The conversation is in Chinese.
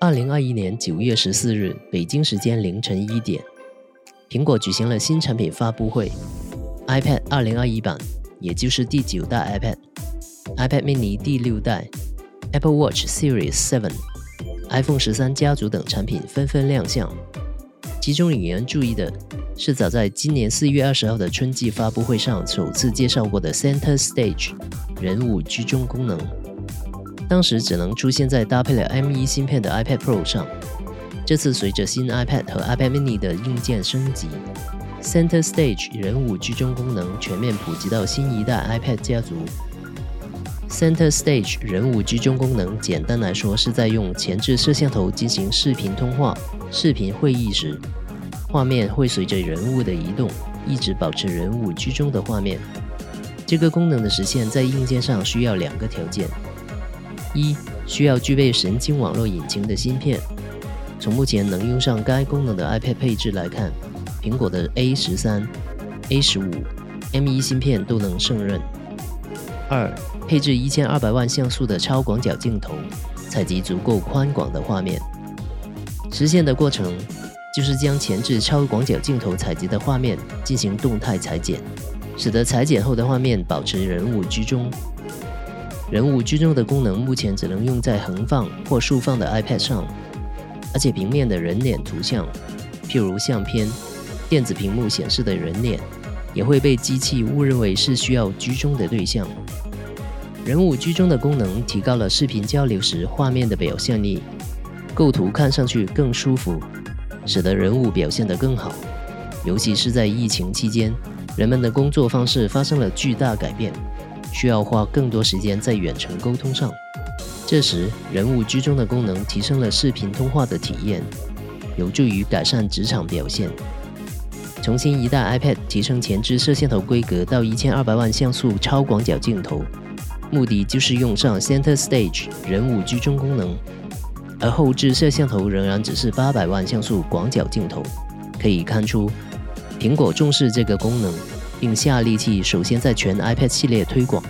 二零二一年九月十四日，北京时间凌晨一点，苹果举行了新产品发布会，iPad 二零二一版，也就是第九代 iPad，iPad mini 第六代，Apple Watch Series 7，iPhone 十三家族等产品纷纷亮相。其中引人注意的是，早在今年四月二十号的春季发布会上首次介绍过的 Center Stage 人物居中功能。当时只能出现在搭配了 M1 芯片的 iPad Pro 上，这次随着新 iPad 和 iPad mini 的硬件升级，Center Stage 人物居中功能全面普及到新一代 iPad 家族。Center Stage 人物居中功能，简单来说是在用前置摄像头进行视频通话、视频会议时，画面会随着人物的移动，一直保持人物居中的画面。这个功能的实现，在硬件上需要两个条件。一需要具备神经网络引擎的芯片，从目前能用上该功能的 iPad 配置来看，苹果的 A 十三、A 十五、M1 芯片都能胜任。二配置一千二百万像素的超广角镜头，采集足够宽广的画面。实现的过程就是将前置超广角镜头采集的画面进行动态裁剪，使得裁剪后的画面保持人物居中。人物居中的功能目前只能用在横放或竖放的 iPad 上，而且平面的人脸图像，譬如相片、电子屏幕显示的人脸，也会被机器误认为是需要居中的对象。人物居中的功能提高了视频交流时画面的表现力，构图看上去更舒服，使得人物表现得更好。尤其是在疫情期间，人们的工作方式发生了巨大改变。需要花更多时间在远程沟通上，这时人物居中的功能提升了视频通话的体验，有助于改善职场表现。从新一代 iPad 提升前置摄像头规格到一千二百万像素超广角镜头，目的就是用上 Center Stage 人物居中功能，而后置摄像头仍然只是八百万像素广角镜头。可以看出，苹果重视这个功能。并下力气，首先在全 iPad 系列推广。